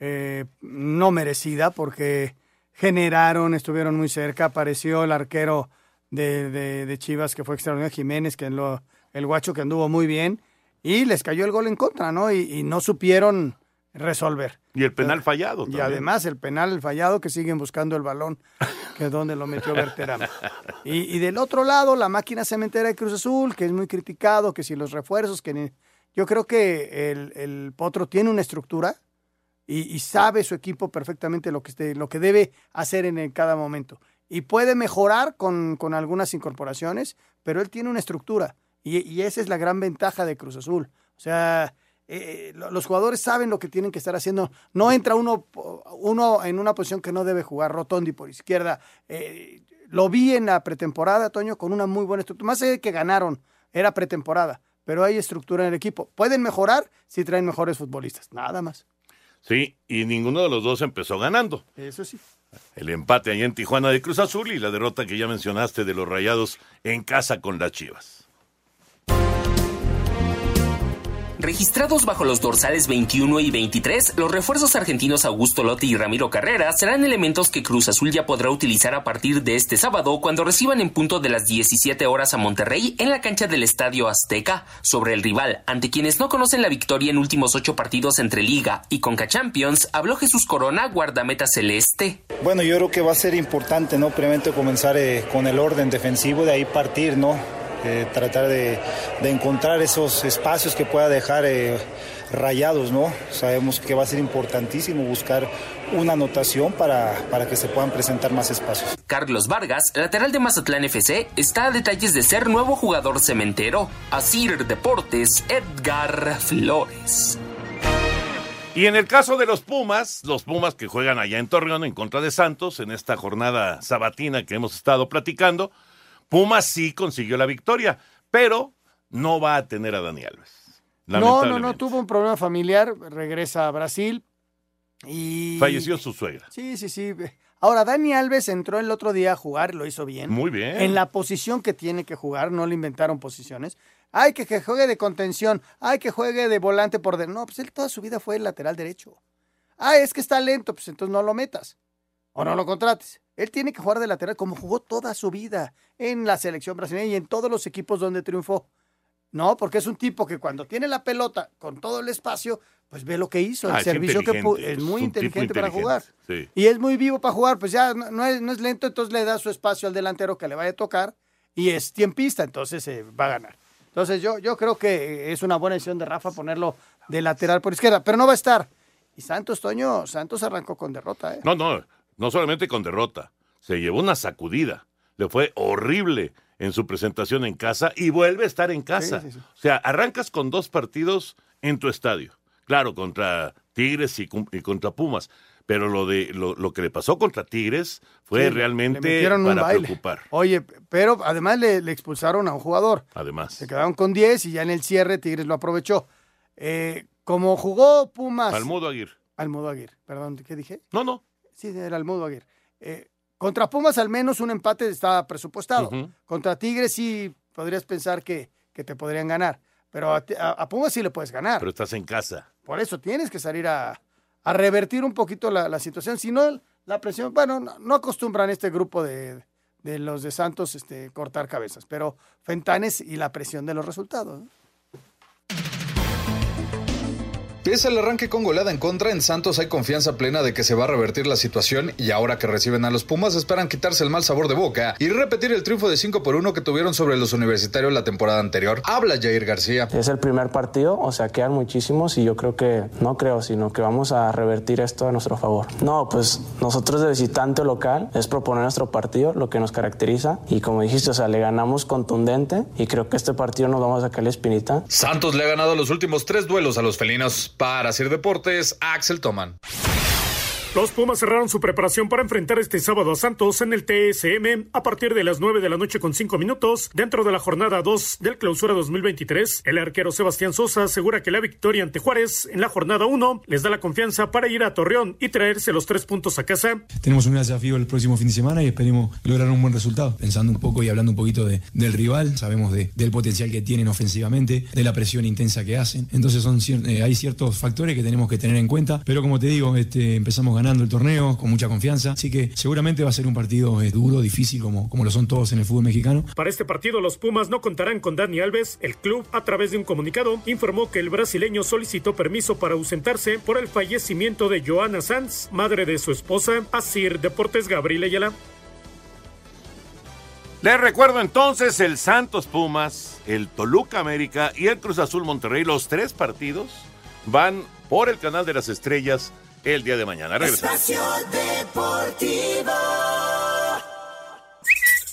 eh, no merecida porque generaron, estuvieron muy cerca. Apareció el arquero de, de, de Chivas que fue extraordinario, Jiménez, que lo, el guacho que anduvo muy bien. Y les cayó el gol en contra, ¿no? Y, y no supieron resolver. Y el penal fallado. Y además el penal fallado que siguen buscando el balón, que es donde lo metió Berterame. Y, y, del otro lado, la máquina cementera de Cruz Azul, que es muy criticado, que si los refuerzos, que ni... yo creo que el, el, Potro tiene una estructura y, y, sabe su equipo perfectamente lo que, esté, lo que debe hacer en, cada momento. Y puede mejorar con, con, algunas incorporaciones, pero él tiene una estructura. Y, y esa es la gran ventaja de Cruz Azul. O sea, eh, los jugadores saben lo que tienen que estar haciendo. No entra uno, uno en una posición que no debe jugar, Rotondi por izquierda. Eh, lo vi en la pretemporada, Toño, con una muy buena estructura. Más allá de que ganaron, era pretemporada, pero hay estructura en el equipo. Pueden mejorar si traen mejores futbolistas, nada más. Sí, y ninguno de los dos empezó ganando. Eso sí. El empate ahí en Tijuana de Cruz Azul y la derrota que ya mencionaste de los Rayados en casa con las Chivas. Registrados bajo los dorsales 21 y 23, los refuerzos argentinos Augusto Lotti y Ramiro Carrera serán elementos que Cruz Azul ya podrá utilizar a partir de este sábado cuando reciban en punto de las 17 horas a Monterrey en la cancha del Estadio Azteca. Sobre el rival, ante quienes no conocen la victoria en últimos ocho partidos entre Liga y Conca Champions, habló Jesús Corona, guardameta celeste. Bueno, yo creo que va a ser importante, ¿no? Primero comenzar eh, con el orden defensivo, de ahí partir, ¿no? Eh, tratar de, de, encontrar esos espacios que pueda dejar eh, rayados, ¿no? Sabemos que va a ser importantísimo buscar una anotación para, para que se puedan presentar más espacios. Carlos Vargas, lateral de Mazatlán FC, está a detalles de ser nuevo jugador cementero. Asir Deportes, Edgar Flores. Y en el caso de los Pumas, los Pumas que juegan allá en Torreón en contra de Santos, en esta jornada sabatina que hemos estado platicando, Pumas sí consiguió la victoria, pero no va a tener a Dani Alves. No, no, no, tuvo un problema familiar, regresa a Brasil y... Falleció su suegra. Sí, sí, sí. Ahora, Dani Alves entró el otro día a jugar, lo hizo bien. Muy bien. En la posición que tiene que jugar, no le inventaron posiciones. Hay que, que juegue de contención, hay que juegue de volante por... De... No, pues él toda su vida fue el lateral derecho. Ah, es que está lento, pues entonces no lo metas. O no lo contrates. Él tiene que jugar de lateral como jugó toda su vida en la selección brasileña y en todos los equipos donde triunfó. No, porque es un tipo que cuando tiene la pelota con todo el espacio, pues ve lo que hizo, el Ah, servicio que es muy es inteligente para jugar. sí. Y es muy vivo para jugar, pues ya no, no es, no es lento, entonces le da su espacio al delantero que le vaya a tocar y es tiempista, entonces va a ganar. Entonces yo, yo creo que es una buena decisión de Rafa ponerlo de lateral por izquierda, pero no va a estar. Y Santos, Toño, Santos arrancó con derrota, ¿eh? No, no, no solamente con derrota, se llevó una sacudida. Le fue horrible en su presentación en casa y vuelve a estar en casa. Sí, sí, sí. O sea, arrancas con dos partidos en tu estadio. Claro, contra Tigres y, contra Pumas. Pero lo de lo, lo que le pasó contra Tigres fue realmente para baile. preocupar. Oye, pero además le, le expulsaron a un jugador. Además. Se quedaron con 10 y ya en el cierre Tigres lo aprovechó. Eh, como jugó Pumas. Almudo Aguirre. Almudo Aguirre, perdón, ¿qué dije? No, no. Sí, era Aguirre. Eh, contra Pumas al menos un empate estaba presupuestado. Contra Tigres sí podrías pensar que, que te podrían ganar. Pero a, a- a Pumas sí le puedes ganar. Pero estás en casa. Por eso tienes que salir a, a revertir un poquito la, la situación. Si no, la presión, bueno, no, no acostumbran este grupo de, de los de Santos este, cortar cabezas, pero Fentanes y la presión de los resultados. ¿no? Pese al arranque con goleada en contra, en Santos hay confianza plena de que se va a revertir la situación y ahora que reciben a los Pumas esperan quitarse el mal sabor de boca y repetir el triunfo de 5 por 1 que tuvieron sobre los universitarios la temporada anterior. Habla Jair García. Es el primer partido, o sea, quedan muchísimos y yo creo que, no creo, sino que vamos a revertir esto a nuestro favor. No, pues nosotros de visitante local es proponer nuestro partido, lo que nos caracteriza y como dijiste, o sea, le ganamos contundente y creo que este partido nos vamos a sacar la espinita. Santos le ha ganado los últimos tres duelos a los felinos. Para Sir Deportes, Axel Toman. Los Pumas cerraron su preparación para enfrentar este sábado a Santos en el TSM a partir de las 9 de la noche con 5 minutos dentro de la jornada 2 del clausura 2023. El arquero Sebastián Sosa asegura que la victoria ante Juárez en la jornada 1 les da la confianza para ir a Torreón y traerse los tres puntos a casa. Tenemos un desafío el próximo fin de semana y esperemos lograr un buen resultado. Pensando un poco y hablando un poquito de- del rival, sabemos de- del potencial que tienen ofensivamente, de la presión intensa que hacen. Entonces eh, hay ciertos factores que tenemos que tener en cuenta. Pero como te digo, este, empezamos ganando el torneo con mucha confianza. Así que seguramente va a ser un partido eh, duro, difícil, como, como lo son todos en el fútbol mexicano. Para este partido los Pumas no contarán con Dani Alves. El club, a través de un comunicado, informó que el brasileño solicitó permiso para ausentarse por el fallecimiento de Joana Sanz, madre de su esposa, Asir Deportes Gabriel Ayala. Les recuerdo entonces el Santos Pumas, el Toluca América y el Cruz Azul Monterrey. Los tres partidos van por el canal de las estrellas el día de mañana. Regresamos. Espacio Deportivo.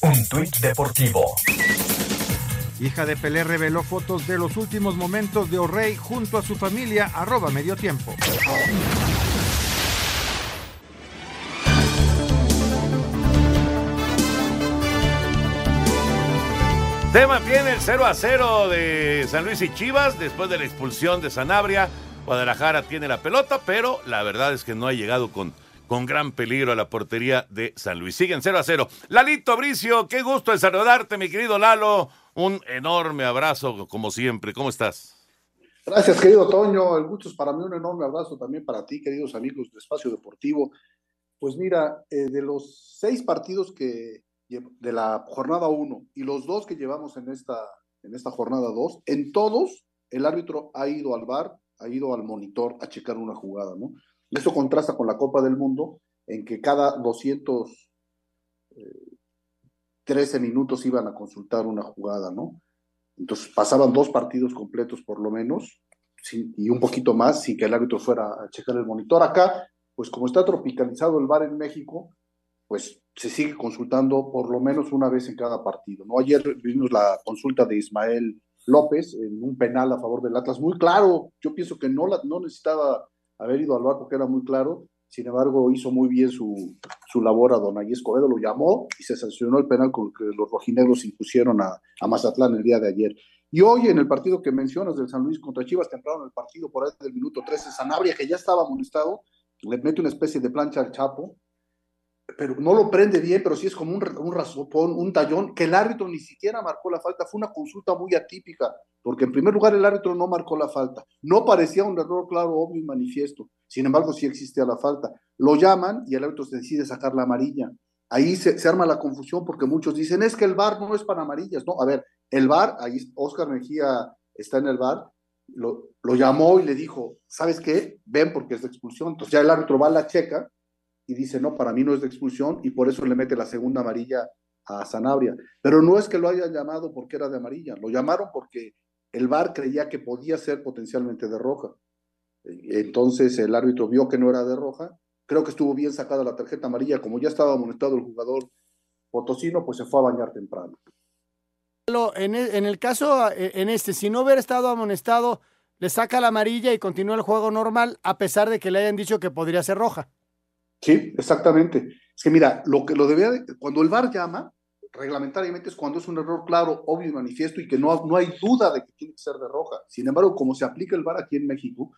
Un tuit deportivo. Hija de Pelé reveló fotos de los últimos momentos de O'Reilly junto a su familia, arroba medio tiempo. Se mantiene el 0 a 0 de San Luis y Chivas después de la expulsión de Sanabria. Guadalajara tiene la pelota, pero la verdad es que no ha llegado con, con gran peligro a la portería de San Luis. Siguen 0 a 0. Lalito Bricio, qué gusto de saludarte, mi querido Lalo. Un enorme abrazo, como siempre. ¿Cómo estás? Gracias, querido Toño. El gusto es para mí. Un enorme abrazo también para ti, queridos amigos de Espacio Deportivo. Pues mira, eh, de los seis partidos que de la jornada 1 y los dos que llevamos en esta, en esta jornada 2, en todos el árbitro ha ido al bar, ha ido al monitor a checar una jugada, ¿no? Y eso contrasta con la Copa del Mundo, en que cada 213 minutos iban a consultar una jugada, ¿no? Entonces pasaban dos partidos completos por lo menos, y un poquito más sin que el árbitro fuera a checar el monitor. Acá, pues como está tropicalizado el VAR en México, pues se sigue consultando por lo menos una vez en cada partido. ¿no? Ayer vimos la consulta de Ismael López en un penal a favor del Atlas, muy claro. Yo pienso que no, la, no necesitaba haber ido al VAR porque era muy claro. Sin embargo, hizo muy bien su, su labor a Don Escobedo, lo llamó y se sancionó el penal con que los rojinegros impusieron a, a Mazatlán el día de ayer. Y hoy en el partido que mencionas del San Luis contra Chivas, temprano en el partido, por ahí del minuto 13, Sanabria, que ya estaba amonestado, le mete una especie de plancha al Chapo, pero no lo prende bien, pero sí es como un, un rasopón, un tallón, que el árbitro ni siquiera marcó la falta. Fue una consulta muy atípica, porque en primer lugar el árbitro no marcó la falta. No parecía un error claro, obvio y manifiesto. Sin embargo, sí existía la falta. Lo llaman y el árbitro se decide sacar la amarilla. Ahí se, arma la confusión porque muchos dicen, es que el VAR no es para amarillas. No, a ver, el VAR, ahí Oscar Mejía está en el VAR, lo, lo llamó y le dijo, ¿sabes qué? Ven porque es de expulsión. Entonces ya el árbitro va a la checa y dice, no, para mí no es de expulsión y por eso le mete la segunda amarilla a Sanabria. Pero no es que lo hayan llamado porque era de amarilla, lo llamaron porque el VAR creía que podía ser potencialmente de roja. Entonces el árbitro vio que no era de roja, creo que estuvo bien sacada la tarjeta amarilla, como ya estaba amonestado el jugador potosino, pues se fue a bañar temprano. En el, en el caso, eh, en este, si no hubiera estado amonestado, le saca la amarilla y continúa el juego normal, a pesar de que le hayan dicho que podría ser roja. Sí, exactamente. Es que mira, lo que lo debía, cuando el VAR llama, reglamentariamente es cuando es un error claro, obvio y manifiesto y que no, no hay duda de que tiene que ser de roja. Sin embargo, como se aplica el VAR aquí en México,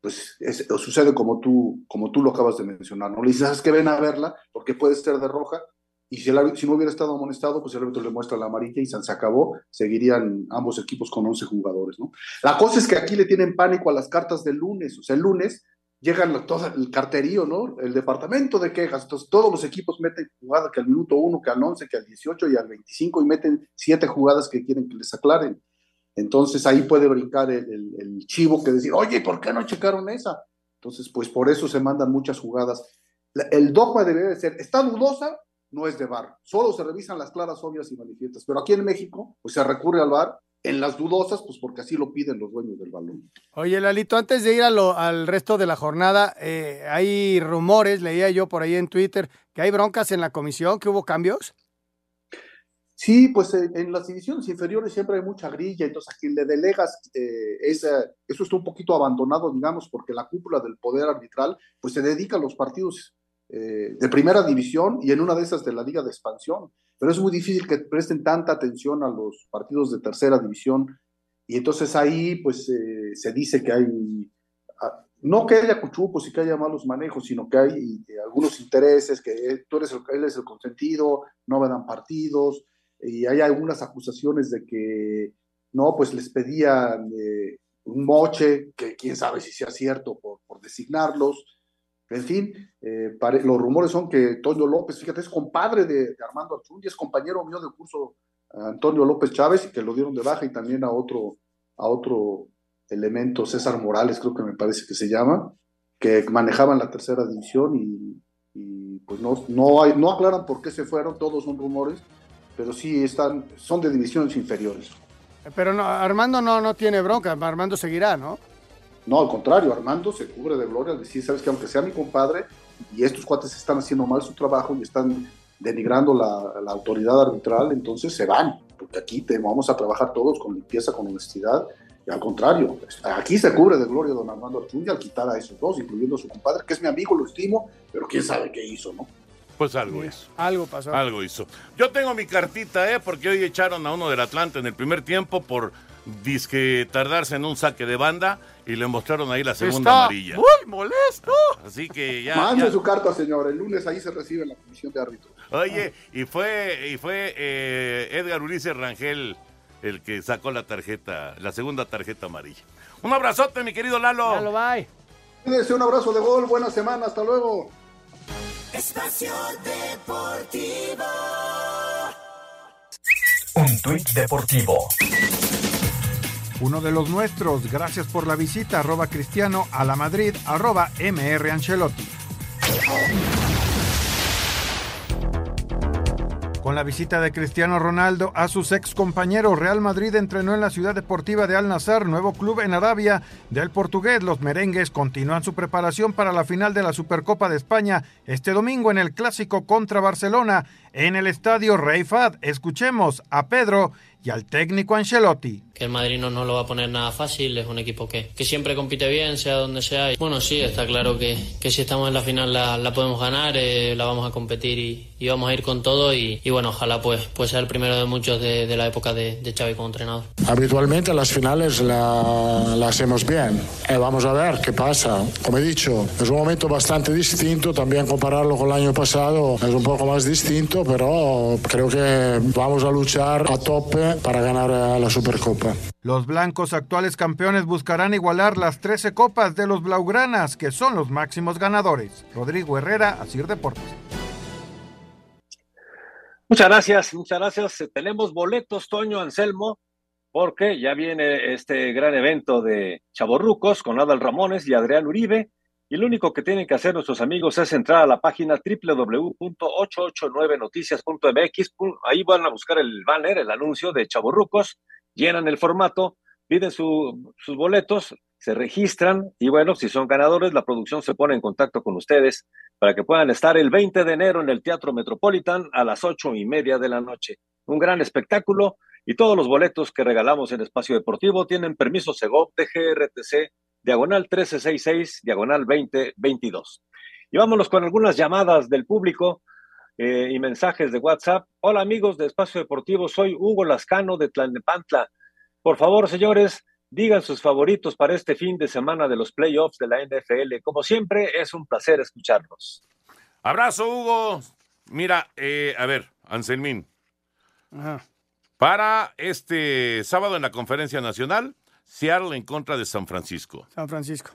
pues sucede como tú, como tú lo acabas de mencionar, ¿no? Le dices, ¿sabes que ven a verla? Porque puede ser de roja. Y si, el, si no hubiera estado amonestado, pues el árbitro le muestra la amarilla y se acabó. Seguirían ambos equipos con 11 jugadores, ¿no? La cosa es que aquí le tienen pánico a las cartas del lunes. O sea, el lunes llegan todo el carterío, ¿no? El departamento de quejas. Entonces, todos los equipos meten jugadas que al minuto 1, que al 11, que al 18 y al 25 y meten siete jugadas que quieren que les aclaren. Entonces ahí puede brincar el, chivo que decir, oye, ¿por qué no checaron esa? Entonces, pues por eso se mandan muchas jugadas. El dogma debe de ser, está dudosa, no es de VAR. Solo se revisan las claras, obvias y manifiestas. Pero aquí en México, pues se recurre al VAR. En las dudosas, pues porque así lo piden los dueños del balón. Oye, Lalito, antes de ir a lo, al resto de la jornada, eh, hay rumores, leía yo por ahí en Twitter, que hay broncas en la comisión, que hubo cambios. Sí, pues en las divisiones inferiores siempre hay mucha grilla, entonces a quien le delegas, eh, esa, eso está un poquito abandonado, digamos, porque la cúpula del poder arbitral, pues se dedica a los partidos eh, de primera división y en una de esas de la liga de expansión, pero es muy difícil que presten tanta atención a los partidos de tercera división y entonces ahí pues se dice que hay, ah, no que haya cuchupos y que haya malos manejos, sino que hay algunos intereses, que tú eres el, él es el consentido, no me dan partidos, y hay algunas acusaciones de que, no, pues les pedían eh, un moche, que quién sabe si sea cierto por, por designarlos. En fin, eh, los rumores son que Toño López, fíjate, es compadre de, Armando Archundia, es compañero mío de curso Antonio López Chávez, que lo dieron de baja, y también a otro, a otro elemento, César Morales, creo que me parece que se llama, que manejaban la tercera división y, pues no, no, no aclaran por qué se fueron, todos son rumores, pero sí están, son de divisiones inferiores. Pero no, Armando no, no tiene bronca, Armando seguirá, ¿no? No, al contrario, Armando se cubre de gloria al decir, sabes que aunque sea mi compadre y estos cuates están haciendo mal su trabajo y están denigrando la, la autoridad arbitral, entonces se van, porque aquí te, vamos a trabajar todos con limpieza, con honestidad, y al contrario, aquí se cubre de gloria don Armando Archundia al quitar a esos dos, incluyendo a su compadre, que es mi amigo, lo estimo, pero quién sabe qué hizo, ¿no? Pues algo hizo. Algo pasó. Algo hizo. Yo tengo mi cartita, ¿eh? Porque hoy echaron a uno del Atlante en el primer tiempo por disque tardarse en un saque de banda y le mostraron ahí la segunda amarilla. Muy molesto. Así que ya. Mande su carta, señor. El lunes ahí se recibe en la comisión de árbitros. Oye, y fue, y fue eh, Edgar Ulises Rangel el que sacó la tarjeta, la segunda tarjeta amarilla. Un abrazote, mi querido Lalo. Lalo, bye. Un abrazo de gol. Buena semana. Hasta luego. Espacio Deportivo. Un tuit deportivo. Uno de los nuestros, gracias por la visita, arroba cristiano a la Madrid, arroba MR Ancelotti. Con la visita de Cristiano Ronaldo a sus ex compañeros, Real Madrid entrenó en la ciudad deportiva de Al Nazar, nuevo club en Arabia del portugués. Los merengues continúan su preparación para la final de la Supercopa de España este domingo en el clásico contra Barcelona en el estadio Rey Fad. Escuchemos a Pedro y al técnico Ancelotti. Que el Madrid no, no lo va a poner nada fácil, es un equipo que, que siempre compite bien, sea donde sea. Y, bueno, sí, está claro que, que, si estamos en la final la, la podemos ganar, eh, la vamos a competir y, y, vamos a ir con todo. Y, y, bueno, ojalá pues, pues sea el primero de muchos de, de la época de, de, Xavi como entrenador. Habitualmente las finales las la hacemos bien. Eh, vamos a ver qué pasa. Como he dicho, es un momento bastante distinto, también compararlo con el año pasado es un poco más distinto, pero creo que vamos a luchar a tope para ganar la Supercopa. Los blancos actuales campeones buscarán igualar las 13 copas de los blaugranas, que son los máximos ganadores. Rodrigo Herrera, Asir Deportes. Muchas gracias, muchas gracias. Tenemos boletos, Toño Anselmo, porque ya viene este gran evento de Chaborrucos con Adal Ramones y Adrián Uribe. Y lo único que tienen que hacer nuestros amigos es entrar a la página www.889noticias.mx. Ahí van a buscar el banner, el anuncio de Chaborrucos, llenan el formato, piden su, sus boletos, se registran y bueno, si son ganadores, la producción se pone en contacto con ustedes para que puedan estar el 20 de enero en el Teatro Metropolitan a las ocho y media de la noche. Un gran espectáculo Y todos los boletos que regalamos en Espacio Deportivo tienen permiso Segov de diagonal 1366, diagonal 2022. Y vámonos con algunas llamadas del público eh, y mensajes de WhatsApp. Hola amigos de Espacio Deportivo, soy Hugo Lascano de Tlalnepantla. Por favor, señores, digan sus favoritos para este fin de semana de los playoffs de la NFL. Como siempre, es un placer escucharlos. Abrazo, Hugo. Mira, eh, a ver, Anselmín. Ajá. Para este sábado en la conferencia nacional, Seattle en contra de San Francisco. San Francisco,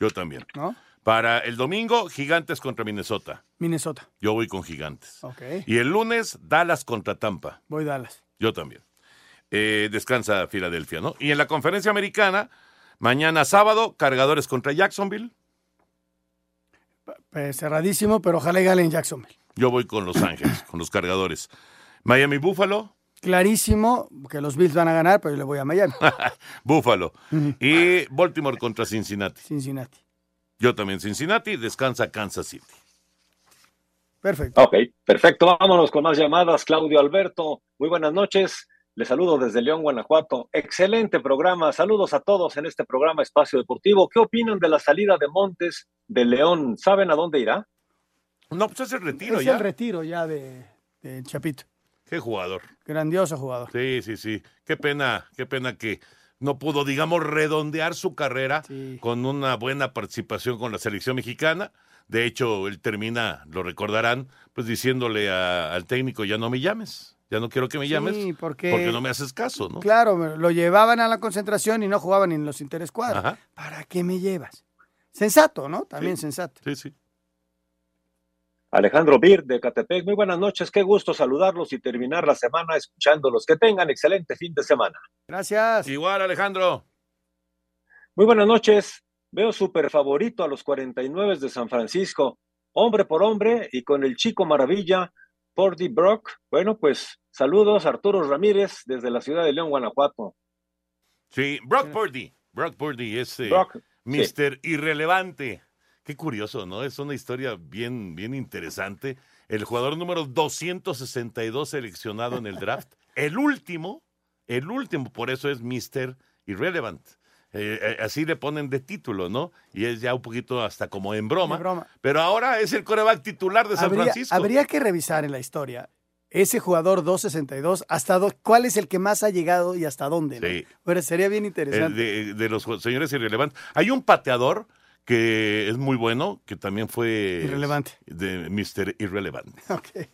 Yo también. ¿no? Para el domingo, Gigantes contra Minnesota. Minnesota. Yo voy con Gigantes. Ok. Y el lunes, Dallas contra Tampa. Voy Dallas. Yo también. Eh, descansa Filadelfia, ¿no? Y en la conferencia americana, mañana sábado, Cargadores contra Jacksonville. Eh, cerradísimo, pero ojalá y gane en Jacksonville. Yo voy con Los Ángeles, con los Cargadores. Miami Buffalo, Clarísimo que los Bills van a ganar, pero yo le voy a Miami. Buffalo. Y Baltimore contra Cincinnati. Cincinnati. Yo también Cincinnati, descansa Kansas City. Perfecto. Ok, perfecto. Vámonos con más llamadas. Claudio Alberto, muy buenas noches. Les saludo desde León, Guanajuato. Excelente programa. Saludos a todos en este programa Espacio Deportivo. ¿Qué opinan de la salida de Montes de León? ¿Saben a dónde irá? No, pues es el retiro es ya. el retiro ya de, de Chapito. Qué jugador. Grandioso jugador. Sí, sí, sí. Qué pena, qué pena que no pudo, digamos, redondear su carrera con una buena participación con la selección mexicana. De hecho, él termina, lo recordarán, pues diciéndole a- al técnico, ya no me llames, ya no quiero que me Sí, llames porque- no me haces caso, ¿no? Claro, lo llevaban a la concentración y no jugaban en los interescuadros. ¿Para qué me llevas? Sensato, ¿no? También sensato. Sí, sí. Alejandro Bir de Catepec, muy buenas noches. Qué gusto saludarlos y terminar la semana escuchándolos. Que tengan excelente fin de semana. Gracias. Igual, Alejandro. Muy buenas noches. Veo súper favorito a los 49 de San Francisco, hombre por hombre y con el chico maravilla, Porty Brock. Bueno, pues saludos, Arturo Ramírez desde la ciudad de León, Guanajuato. Sí, Brock Purdy. Brock Purdy es eh, Brock, Mr. Irrelevante. Qué curioso, ¿no? Es una historia bien, bien interesante. El jugador número 262 seleccionado en el draft. El último, el último, por eso es Mr. Irrelevant. Eh, eh, así le ponen de título, ¿no? Y es ya un poquito hasta como en broma. De broma. Pero ahora es el coreback titular de San Habría, Francisco. habría que revisar en la historia ese jugador 262, hasta do- cuál es el que más ha llegado y hasta dónde. ¿no? Sí. Pero sería bien Eh, interesante. de, de los señores irrelevantes. Hay un pateador que es muy bueno, que también fue Irrelevante. de Mr. Irrelevant. Ok.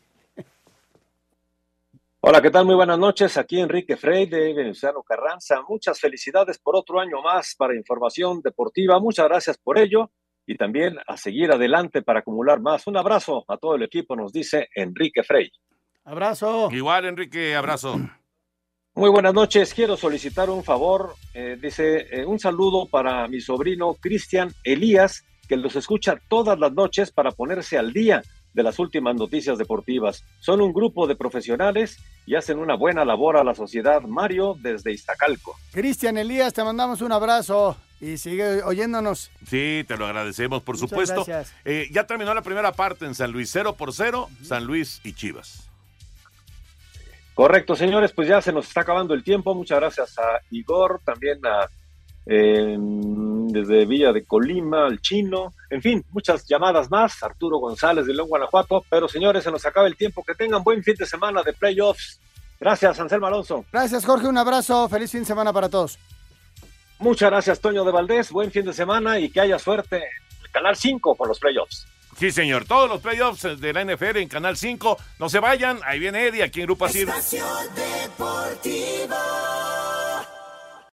Hola, ¿qué tal? Muy buenas noches. Aquí Enrique Frey de Venustiano Carranza. Muchas felicidades por otro año más para Información Deportiva. Muchas gracias por ello y también a seguir adelante para acumular más. Un abrazo a todo el equipo, nos dice Enrique Frey. Abrazo. Igual, Enrique, abrazo. Muy buenas noches. Quiero solicitar un favor. Eh, dice eh, un saludo para mi sobrino Cristian Elías, que los escucha todas las noches para ponerse al día de las últimas noticias deportivas. Son un grupo de profesionales y hacen una buena labor a la sociedad. Mario desde Iztacalco. Cristian Elías, te mandamos un abrazo y sigue oyéndonos. Sí, te lo agradecemos, por Muchas supuesto. gracias. Eh, ya terminó la primera parte en San Luis, 0 por 0, San Luis y Chivas. Correcto, señores, pues ya se nos está acabando el tiempo. Muchas gracias a Igor, también a eh, desde Villa de Colima, al Chino, en fin, muchas llamadas más. Arturo González de León, Guanajuato. Pero señores, se nos acaba el tiempo. Que tengan buen fin de semana de playoffs. Gracias, Anselmo Alonso. Gracias, Jorge. Un abrazo. Feliz fin de semana para todos. Muchas gracias, Toño de Valdés. Buen fin de semana y que haya suerte en el Canal 5 con los playoffs. Sí, señor. Todos los playoffs de la NFL en Canal 5. No se vayan. Ahí viene Eddie aquí en Grupo Asir. Deportivo.